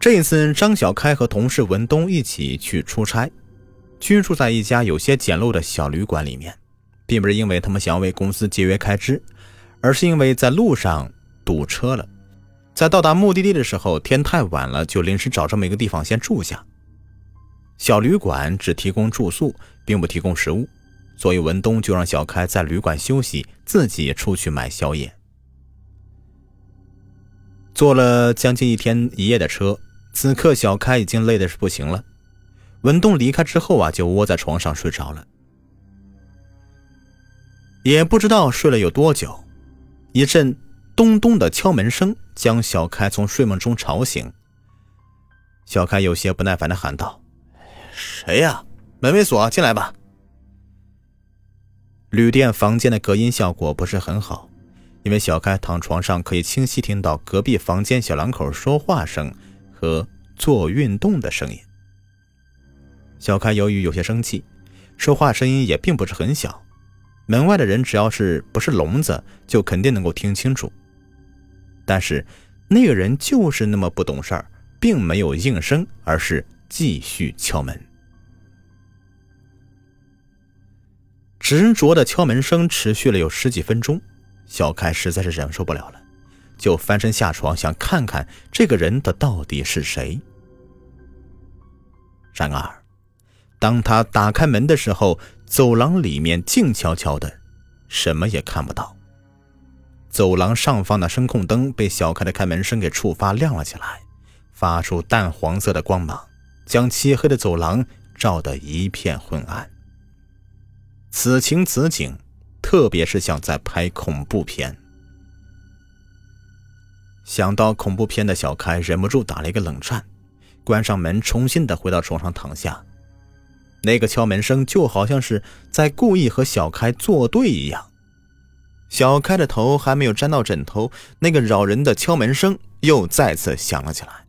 这一次，张小开和同事文东一起去出差，居住在一家有些简陋的小旅馆里面，并不是因为他们想要为公司节约开支，而是因为在路上堵车了。在到达目的地的时候，天太晚了，就临时找这么一个地方先住下。小旅馆只提供住宿，并不提供食物，所以文东就让小开在旅馆休息，自己出去买宵夜。坐了将近一天一夜的车。此刻，小开已经累的是不行了。文东离开之后啊，就窝在床上睡着了。也不知道睡了有多久，一阵咚咚的敲门声将小开从睡梦中吵醒。小开有些不耐烦的喊道：“谁呀？门没锁，进来吧。”旅店房间的隔音效果不是很好，因为小开躺床上可以清晰听到隔壁房间小两口说话声。和做运动的声音。小开由于有些生气，说话声音也并不是很小，门外的人只要是不是聋子，就肯定能够听清楚。但是那个人就是那么不懂事儿，并没有应声，而是继续敲门。执着的敲门声持续了有十几分钟，小开实在是忍受不了了。就翻身下床，想看看这个人的到底是谁。然而，当他打开门的时候，走廊里面静悄悄的，什么也看不到。走廊上方的声控灯被小开的开门声给触发亮了起来，发出淡黄色的光芒，将漆黑的走廊照得一片昏暗。此情此景，特别是像在拍恐怖片。想到恐怖片的小开忍不住打了一个冷战，关上门，重新的回到床上躺下。那个敲门声就好像是在故意和小开作对一样。小开的头还没有沾到枕头，那个扰人的敲门声又再次响了起来。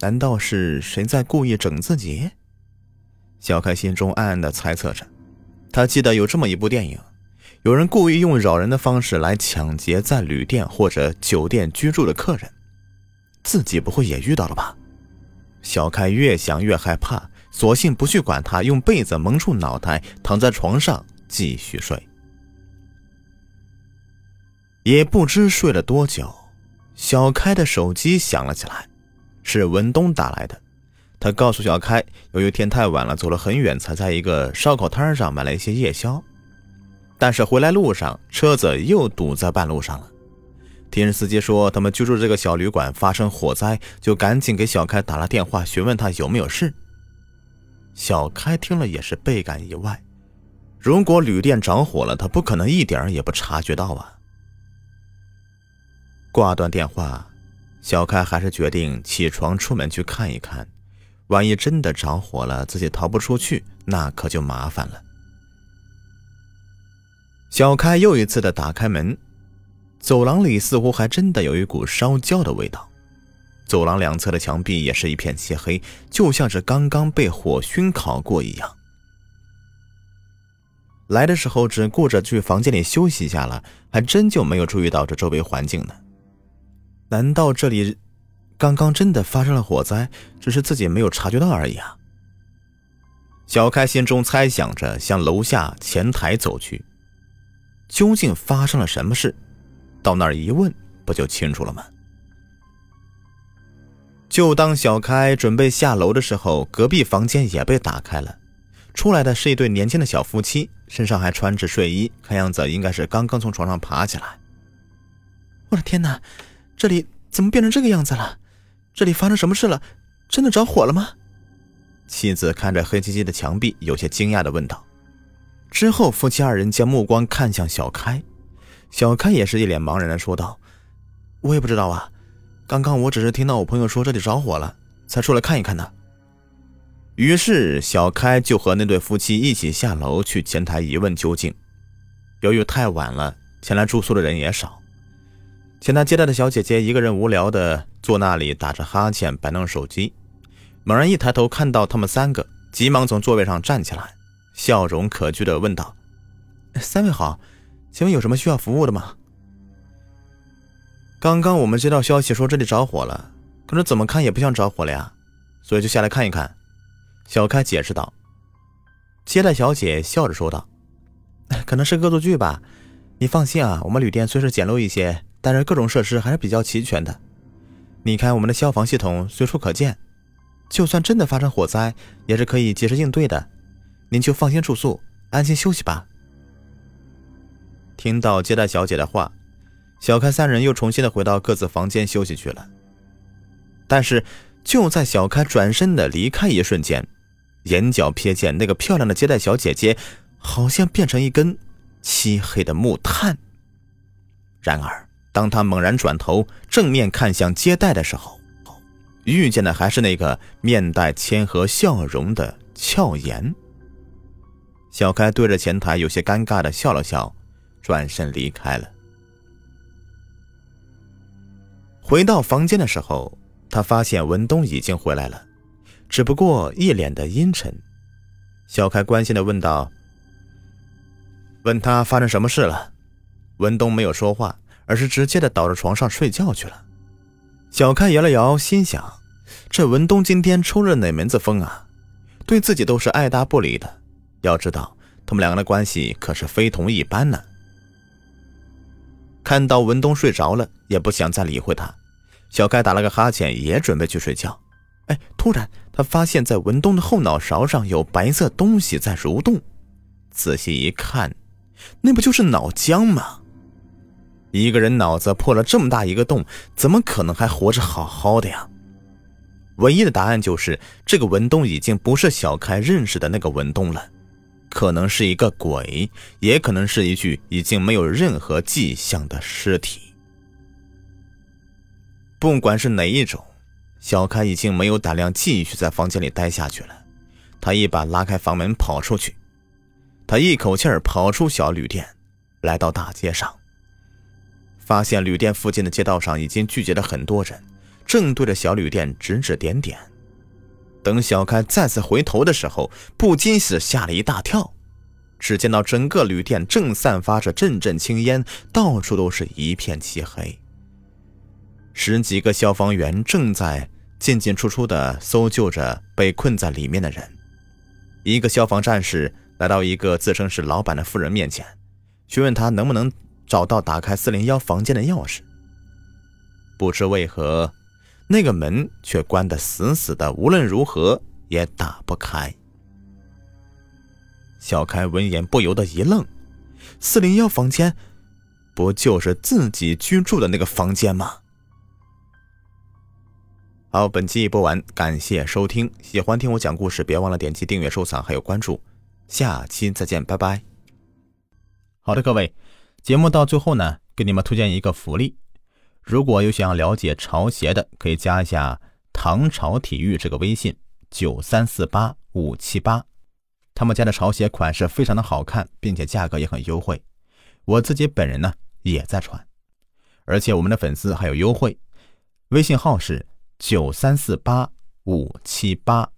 难道是谁在故意整自己？小开心中暗暗的猜测着。他记得有这么一部电影。有人故意用扰人的方式来抢劫在旅店或者酒店居住的客人，自己不会也遇到了吧？小开越想越害怕，索性不去管他，用被子蒙住脑袋，躺在床上继续睡。也不知睡了多久，小开的手机响了起来，是文东打来的。他告诉小开，由于天太晚了，走了很远，才在一个烧烤摊上买了一些夜宵。但是回来路上，车子又堵在半路上了。听司机说，他们居住这个小旅馆发生火灾，就赶紧给小开打了电话，询问他有没有事。小开听了也是倍感意外，如果旅店着火了，他不可能一点也不察觉到啊。挂断电话，小开还是决定起床出门去看一看，万一真的着火了，自己逃不出去，那可就麻烦了。小开又一次的打开门，走廊里似乎还真的有一股烧焦的味道。走廊两侧的墙壁也是一片漆黑，就像是刚刚被火熏烤过一样。来的时候只顾着去房间里休息一下了，还真就没有注意到这周围环境呢。难道这里刚刚真的发生了火灾，只是自己没有察觉到而已啊？小开心中猜想着，向楼下前台走去。究竟发生了什么事？到那儿一问，不就清楚了吗？就当小开准备下楼的时候，隔壁房间也被打开了，出来的是一对年轻的小夫妻，身上还穿着睡衣，看样子应该是刚刚从床上爬起来。我的天哪，这里怎么变成这个样子了？这里发生什么事了？真的着火了吗？妻子看着黑漆漆的墙壁，有些惊讶的问道。之后，夫妻二人将目光看向小开，小开也是一脸茫然的说道：“我也不知道啊，刚刚我只是听到我朋友说这里着火了，才出来看一看呢。于是小开就和那对夫妻一起下楼去前台一问究竟。由于太晚了，前来住宿的人也少，前台接待的小姐姐一个人无聊的坐那里打着哈欠，摆弄手机。猛然一抬头看到他们三个，急忙从座位上站起来，笑容可掬的问道：“三位好，请问有什么需要服务的吗？”刚刚我们接到消息说这里着火了，可是怎么看也不像着火了呀，所以就下来看一看。小开解释道。接待小姐笑着说道：“可能是恶作剧吧，你放心啊，我们旅店虽是简陋一些，但是各种设施还是比较齐全的。你看我们的消防系统随处可见，就算真的发生火灾，也是可以及时应对的。您就放心住宿，安心休息吧。”听到接待小姐的话。小开三人又重新的回到各自房间休息去了。但是就在小开转身的离开一瞬间，眼角瞥见那个漂亮的接待小姐姐，好像变成一根漆黑的木炭。然而，当他猛然转头正面看向接待的时候，遇见的还是那个面带谦和笑容的俏颜。小开对着前台有些尴尬的笑了笑，转身离开了。回到房间的时候，他发现文东已经回来了，只不过一脸的阴沉。小开关心的问道：“问他发生什么事了？”文东没有说话，而是直接的倒在床上睡觉去了。小开摇了摇，心想：这文东今天抽了哪门子风啊？对自己都是爱答不理的。要知道，他们两个的关系可是非同一般呢。看到文东睡着了，也不想再理会他。小开打了个哈欠，也准备去睡觉。哎，突然他发现，在文东的后脑勺上有白色东西在蠕动。仔细一看，那不就是脑浆吗？一个人脑子破了这么大一个洞，怎么可能还活着好好的呀？唯一的答案就是，这个文东已经不是小开认识的那个文东了。可能是一个鬼，也可能是一具已经没有任何迹象的尸体。不管是哪一种，小开已经没有胆量继续在房间里待下去了。他一把拉开房门跑出去，他一口气儿跑出小旅店，来到大街上，发现旅店附近的街道上已经聚集了很多人，正对着小旅店指指点点。等小开再次回头的时候，不禁是吓了一大跳。只见到整个旅店正散发着阵阵青烟，到处都是一片漆黑。十几个消防员正在进进出出的搜救着被困在里面的人。一个消防战士来到一个自称是老板的妇人面前，询问他能不能找到打开四零幺房间的钥匙。不知为何。那个门却关得死死的，无论如何也打不开。小开闻言不由得一愣：“四零幺房间，不就是自己居住的那个房间吗？”好，本期已播完，感谢收听。喜欢听我讲故事，别忘了点击订阅、收藏还有关注。下期再见，拜拜。好的，各位，节目到最后呢，给你们推荐一个福利。如果有想要了解潮鞋的，可以加一下唐朝体育这个微信九三四八五七八，他们家的潮鞋款式非常的好看，并且价格也很优惠。我自己本人呢也在穿，而且我们的粉丝还有优惠，微信号是九三四八五七八。